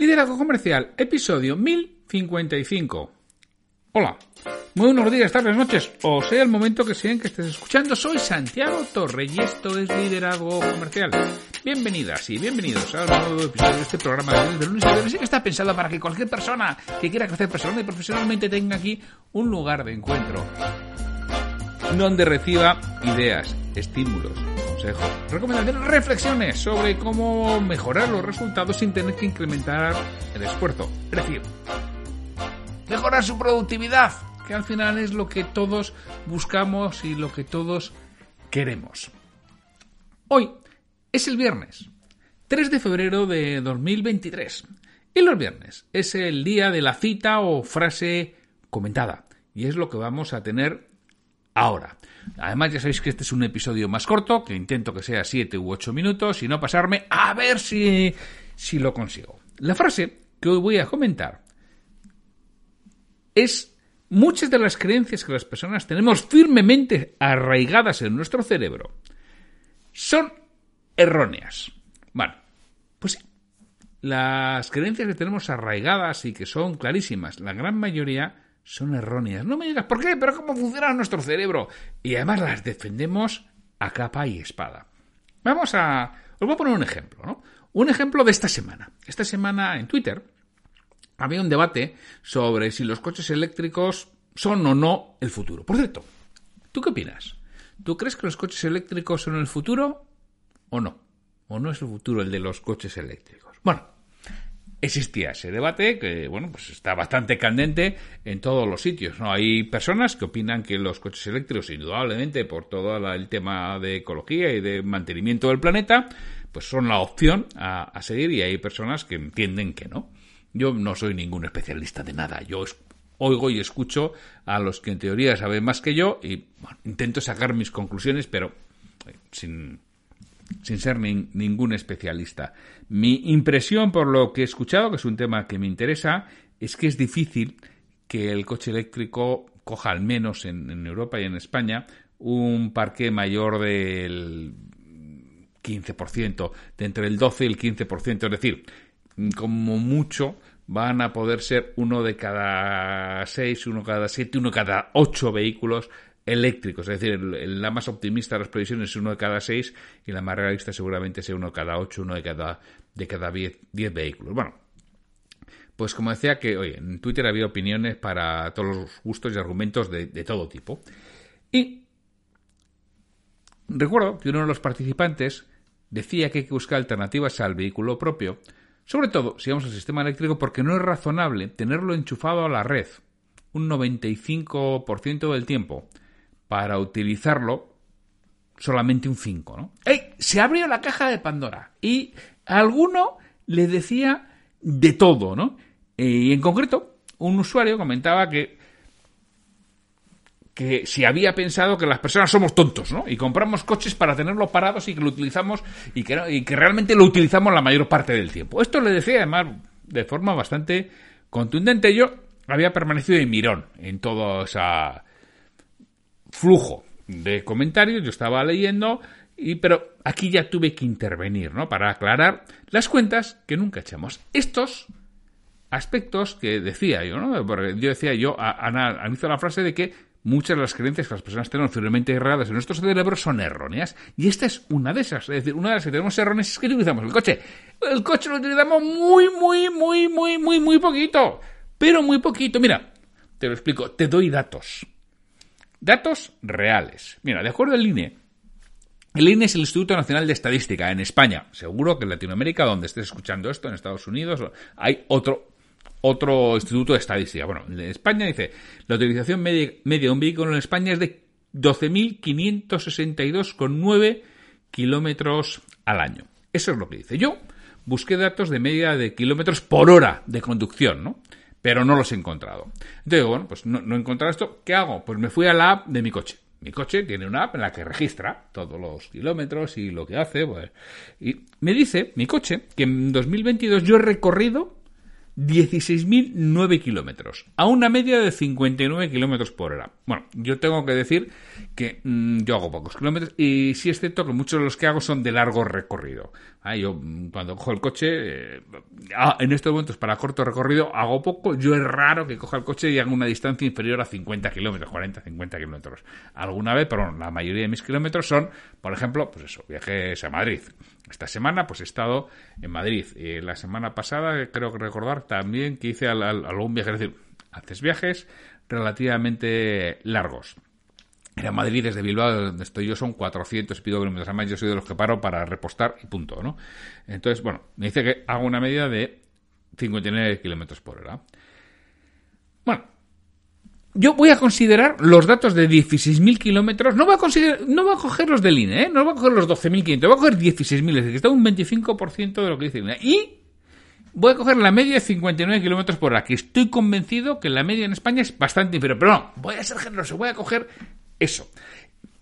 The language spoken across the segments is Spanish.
Liderazgo Comercial, episodio 1055. Hola, muy buenos días, tardes, noches, o sea el momento que sea en que estés escuchando. Soy Santiago Torre y esto es Liderazgo Comercial. Bienvenidas y bienvenidos a un nuevo episodio de este programa de lunes a viernes que está pensado para que cualquier persona que quiera crecer personal y profesionalmente tenga aquí un lugar de encuentro donde reciba ideas, estímulos, consejos, recomendaciones, reflexiones sobre cómo mejorar los resultados sin tener que incrementar el esfuerzo. Es decir, mejorar su productividad, que al final es lo que todos buscamos y lo que todos queremos. Hoy es el viernes, 3 de febrero de 2023. Y los viernes es el día de la cita o frase comentada. Y es lo que vamos a tener ahora. Además, ya sabéis que este es un episodio más corto, que intento que sea 7 u 8 minutos y no pasarme a ver si, si lo consigo. La frase que hoy voy a comentar es muchas de las creencias que las personas tenemos firmemente arraigadas en nuestro cerebro son erróneas. Bueno, pues sí. Las creencias que tenemos arraigadas y que son clarísimas, la gran mayoría son erróneas. No me digas por qué, pero cómo funciona nuestro cerebro. Y además las defendemos a capa y espada. Vamos a... Os voy a poner un ejemplo, ¿no? Un ejemplo de esta semana. Esta semana en Twitter había un debate sobre si los coches eléctricos son o no el futuro. Por cierto, ¿tú qué opinas? ¿Tú crees que los coches eléctricos son el futuro o no? ¿O no es el futuro el de los coches eléctricos? Bueno, existía ese debate que, bueno, pues está bastante candente en todos los sitios, ¿no? Hay personas que opinan que los coches eléctricos, indudablemente, por todo el tema de ecología y de mantenimiento del planeta, pues son la opción a, a, seguir y hay personas que entienden que no. Yo no soy ningún especialista de nada, yo oigo y escucho a los que en teoría saben más que yo y bueno, intento sacar mis conclusiones, pero eh, sin, sin ser ningún especialista. Mi impresión por lo que he escuchado, que es un tema que me interesa, es que es difícil que el coche eléctrico coja al menos en, en Europa y en España un parque mayor del 15%, de entre el 12 y el 15%, es decir, como mucho van a poder ser uno de cada seis, uno cada siete, uno cada ocho vehículos eléctricos, es decir, la más optimista de las previsiones es uno de cada seis y la más realista seguramente sea uno de cada ocho, uno de cada de cada diez, vehículos. Bueno, pues como decía que, oye, en Twitter había opiniones para todos los gustos y argumentos de, de todo tipo. Y recuerdo que uno de los participantes decía que hay que buscar alternativas al vehículo propio, sobre todo si vamos al sistema eléctrico, porque no es razonable tenerlo enchufado a la red un 95% del tiempo para utilizarlo solamente un 5, ¿no? ¡Ey! Se abrió la caja de Pandora y alguno le decía de todo, ¿no? Y en concreto, un usuario comentaba que que si había pensado que las personas somos tontos, ¿no? Y compramos coches para tenerlos parados y que lo utilizamos y que, y que realmente lo utilizamos la mayor parte del tiempo. Esto le decía además de forma bastante contundente. Yo había permanecido de mirón en todo ese flujo de comentarios. Yo estaba leyendo y pero aquí ya tuve que intervenir, ¿no? Para aclarar las cuentas que nunca echamos. Estos aspectos que decía yo, ¿no? Porque yo decía yo, analizo la frase de que muchas de las creencias que las personas tenemos firmemente erradas en nuestro cerebro son erróneas. Y esta es una de esas. Es decir, una de las que tenemos erróneas es que utilizamos el coche. El coche lo utilizamos muy, muy, muy, muy, muy, muy poquito. Pero muy poquito. Mira, te lo explico. Te doy datos. Datos reales. Mira, de acuerdo al INE, el INE es el Instituto Nacional de Estadística en España. Seguro que en Latinoamérica, donde estés escuchando esto, en Estados Unidos, hay otro otro instituto de estadística. Bueno, en España dice, la utilización media, de un vehículo en España es de 12.562,9 kilómetros al año. Eso es lo que dice. Yo busqué datos de media de kilómetros por hora de conducción, ¿no? Pero no los he encontrado. Entonces, bueno, pues no, no he encontrado esto. ¿Qué hago? Pues me fui a la app de mi coche. Mi coche tiene una app en la que registra todos los kilómetros y lo que hace. Pues, y me dice, mi coche, que en 2022 yo he recorrido 16.009 kilómetros, a una media de 59 kilómetros por hora. Bueno, yo tengo que decir que mm, yo hago pocos kilómetros y sí es cierto que muchos de los que hago son de largo recorrido. Ah, yo mm, cuando cojo el coche, eh, ah, en estos momentos para corto recorrido hago poco. Yo es raro que coja el coche y haga una distancia inferior a 50 kilómetros, 40, 50 kilómetros. Alguna vez, pero la mayoría de mis kilómetros son, por ejemplo, pues eso, viajes a Madrid. Esta semana pues he estado en Madrid. Y la semana pasada creo que recordar también que hice algún viaje. Es decir, haces viajes relativamente largos. En Madrid desde Bilbao, donde estoy yo, son 400 y pico kilómetros. Además, yo soy de los que paro para repostar y punto, ¿no? Entonces, bueno, me dice que hago una media de 59 kilómetros por hora. Bueno, yo voy a considerar los datos de 16.000 kilómetros. No voy a considerar, no voy a coger los del INE, ¿eh? no voy a coger los 12.500, voy a coger 16.000, es decir, que está un 25% de lo que dice el. Y voy a coger la media de 59 kilómetros por hora, que estoy convencido que la media en España es bastante inferior. Pero no, voy a ser generoso, voy a coger eso.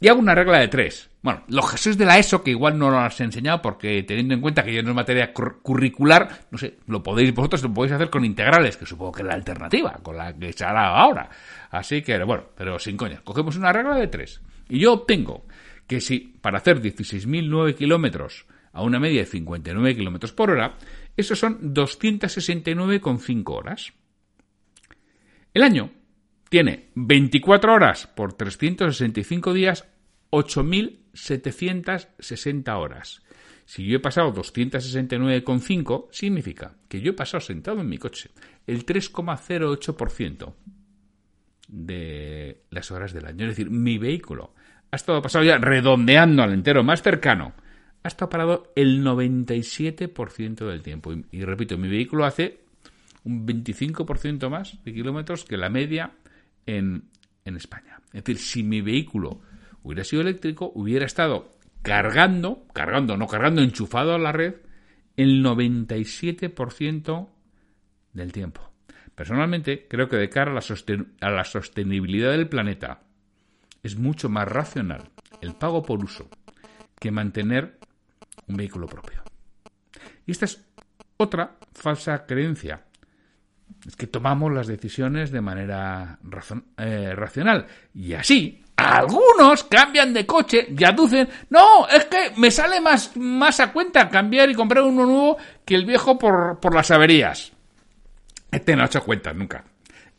Y hago una regla de tres. Bueno, los Jesús de la ESO, que igual no lo has enseñado porque teniendo en cuenta que ya no es materia curricular, no sé, lo podéis vosotros lo podéis hacer con integrales, que supongo que es la alternativa, con la que se hará ahora. Así que, bueno, pero sin coña, cogemos una regla de tres. Y yo obtengo que si para hacer 16.009 kilómetros a una media de 59 kilómetros por hora, eso son 269,5 horas. El año tiene 24 horas por 365 días, 8.760 horas. Si yo he pasado 269,5, significa que yo he pasado sentado en mi coche el 3,08% de las horas del año. Es decir, mi vehículo ha estado pasado ya redondeando al entero más cercano. Ha estado parado el 97% del tiempo. Y, repito, mi vehículo hace un 25% más de kilómetros que la media en, España. Es decir, si mi vehículo hubiera sido eléctrico, hubiera estado cargando, cargando, no cargando, enchufado a la red, el 97% del tiempo. Personalmente, creo que de cara a la, a la sostenibilidad del planeta, es mucho más racional el pago por uso que mantener un vehículo propio. Y esta es otra falsa creencia. Es que tomamos las decisiones de manera eh, racional. Y así, algunos cambian de coche y aducen, no, es que me sale más, más a cuenta cambiar y comprar uno nuevo que el viejo por, por las averías. Este no ha hecho cuentas nunca.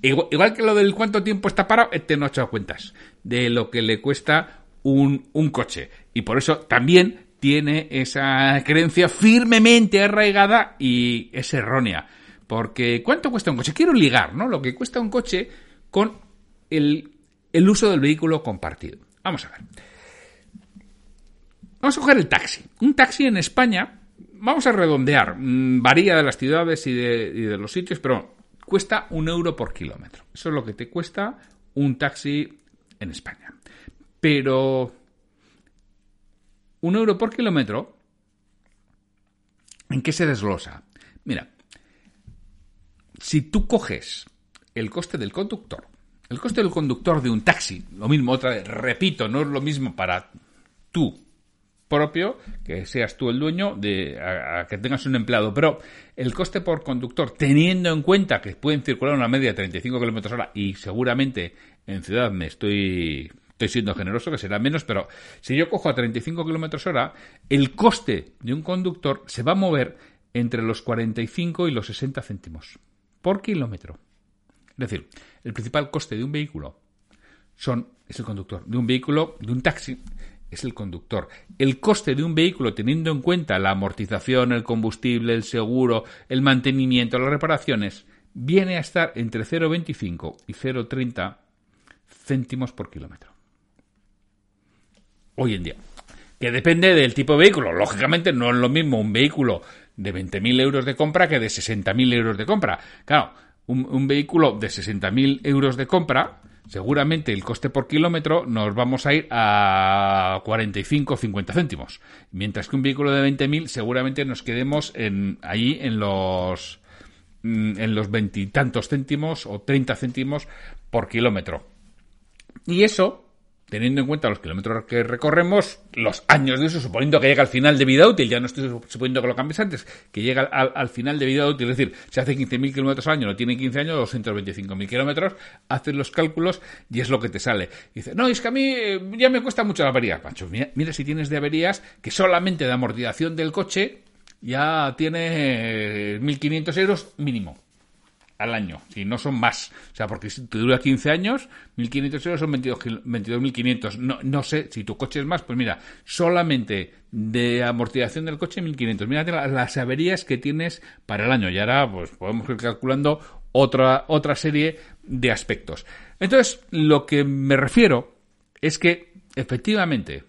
Igual, que lo del cuánto tiempo está parado, este no ha hecho cuentas de lo que le cuesta un, un coche. Y por eso también tiene esa creencia firmemente arraigada y es errónea. Porque ¿cuánto cuesta un coche? Quiero ligar, ¿no? Lo que cuesta un coche con el, el uso del vehículo compartido. Vamos a ver. Vamos a coger el taxi. Un taxi en España vamos a redondear, mm, varía de las ciudades y de, los sitios, pero cuesta un euro por kilómetro. Eso es lo que te cuesta un taxi en España. Pero un euro por kilómetro, ¿en qué se desglosa? Mira, si tú coges el coste del conductor, el coste del conductor de un taxi, lo mismo, otra vez, repito, no es lo mismo para tú propio, que seas tú el dueño, de que tengas un empleado. Pero el coste por conductor, teniendo en cuenta que pueden circular una media de 35 kilómetros hora y seguramente en ciudad me estoy estoy siendo generoso, que será menos, pero si yo cojo a 35 kilómetros hora, el coste de un conductor se va a mover entre los 45 y los 60 céntimos por kilómetro. Es decir, el principal coste de un vehículo son, es el conductor. De un vehículo, de un taxi, es el conductor. El coste de un vehículo, teniendo en cuenta la amortización, el combustible, el seguro, el mantenimiento, las reparaciones, viene a estar entre 0,25 y 0,30 céntimos por kilómetro. Hoy en día. Que depende del tipo de vehículo. Lógicamente no es lo mismo un vehículo de 20.000 euros de compra que de 60.000 euros de compra. Claro, un, vehículo de 60.000 euros de compra seguramente el coste por kilómetro nos vamos a ir a 45 o 50 céntimos. Mientras que un vehículo de 20.000 seguramente nos quedemos en, ahí en los mm, en los veintitantos céntimos o 30 céntimos por kilómetro. Y eso teniendo en cuenta los kilómetros que recorremos, los años de uso, suponiendo que llega al final de vida útil, ya no estoy suponiendo que lo cambies antes, que llega al, final de vida útil, es decir, si hace 15.000 kilómetros al año, no tiene 15 años, 225.000 kilómetros, haces los cálculos y es lo que te sale. dice, no, es que a mí eh, ya me cuesta mucho la avería. Pancho, mira, mira si tienes de averías que solamente de amortización del coche ya tiene 1.500 euros mínimo al año, si no son más. O sea, porque si te dura 15 años, 1.500 euros son 22.500. no, no sé, si tu coche es más, pues mira, solamente de amortización del coche 1.500. Mírate las averías que tienes para el año. Y ahora, pues podemos ir calculando otra, otra serie de aspectos. Entonces, lo que me refiero es que, efectivamente,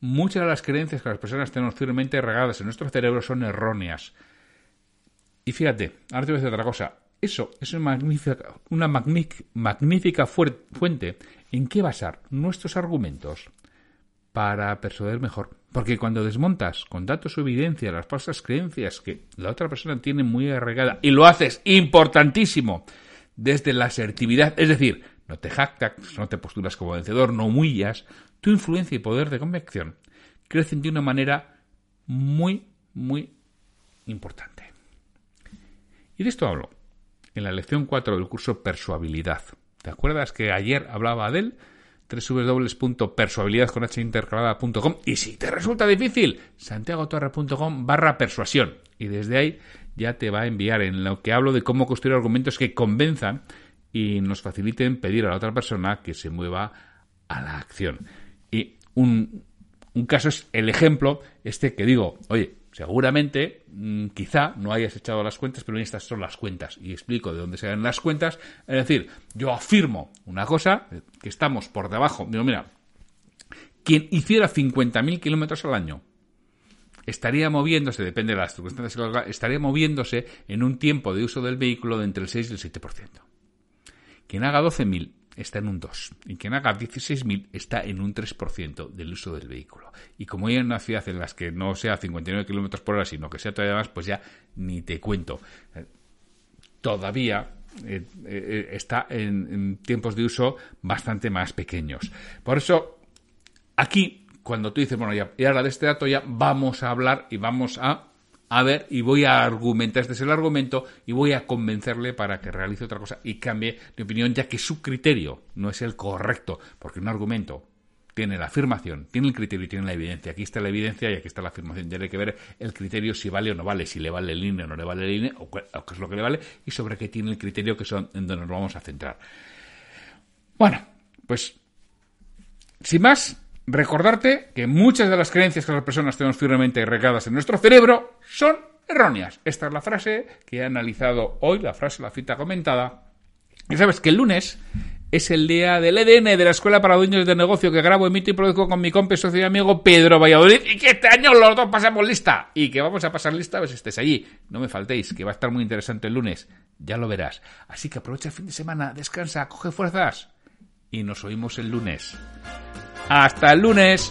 muchas de las creencias que las personas tenemos firmemente regadas en nuestro cerebro son erróneas. Y fíjate, ahora te voy a decir otra cosa. Eso es una magnífica, una magnífica fuente en qué basar nuestros argumentos para persuadir mejor. Porque cuando desmontas con datos o evidencia las falsas creencias que la otra persona tiene muy arraigada y lo haces importantísimo desde la asertividad, es decir, no te jactas, no te posturas como vencedor, no humillas, tu influencia y poder de convicción crecen de una manera muy, muy importante. Y de esto hablo en la lección 4 del curso Persuabilidad. ¿Te acuerdas que ayer hablaba de él? www.persuabilidadconintercalada.com y si te resulta difícil, santiagotorre.com barra persuasión y desde ahí ya te va a enviar en lo que hablo de cómo construir argumentos que convenzan y nos faciliten pedir a la otra persona que se mueva a la acción. Y un, un caso es el ejemplo este que digo, oye, seguramente, mm, quizá no hayas echado las cuentas, pero estas son las cuentas. Y explico de dónde se dan las cuentas. Es decir, yo afirmo una cosa, que estamos por debajo. Digo, mira, quien hiciera 50.000 kilómetros al año estaría moviéndose, depende de las circunstancias, estaría moviéndose en un tiempo de uso del vehículo de entre el 6 y el 7%. Quien haga 12.000 está en un 2 y quien haga 16.000 está en un 3% del uso del vehículo. Y como hay en una ciudad en las que no sea 59 km por hora, sino que sea todavía más, pues ya ni te cuento. Todavía eh, eh, está en, tiempos de uso bastante más pequeños. Por eso, aquí, cuando tú dices, bueno, ya, y ahora de este dato ya vamos a hablar y vamos a a ver y voy a argumentar, este es el argumento, y voy a convencerle para que realice otra cosa y cambie de opinión, ya que su criterio no es el correcto, porque un argumento tiene la afirmación, tiene el criterio y tiene la evidencia. Aquí está la evidencia y aquí está la afirmación. Tiene que ver el criterio si vale o no vale, si le vale el INE o no le vale el INE, o, qué es lo que le vale, y sobre qué tiene el criterio que son en donde nos vamos a centrar. Bueno, pues, sin más, recordarte que muchas de las creencias que las personas tenemos firmemente regadas en nuestro cerebro son erróneas. Esta es la frase que he analizado hoy, la frase, la cita comentada. Y sabes que el lunes es el día del EDN de la Escuela para Dueños de Negocio que grabo, emito y produzco con mi compa socio y amigo Pedro Valladolid y que este año los dos pasamos lista y que vamos a pasar lista si estés allí. No me faltéis, que va a estar muy interesante el lunes, ya lo verás. Así que aprovecha el fin de semana, descansa, coge fuerzas y nos oímos el lunes. Hasta el lunes.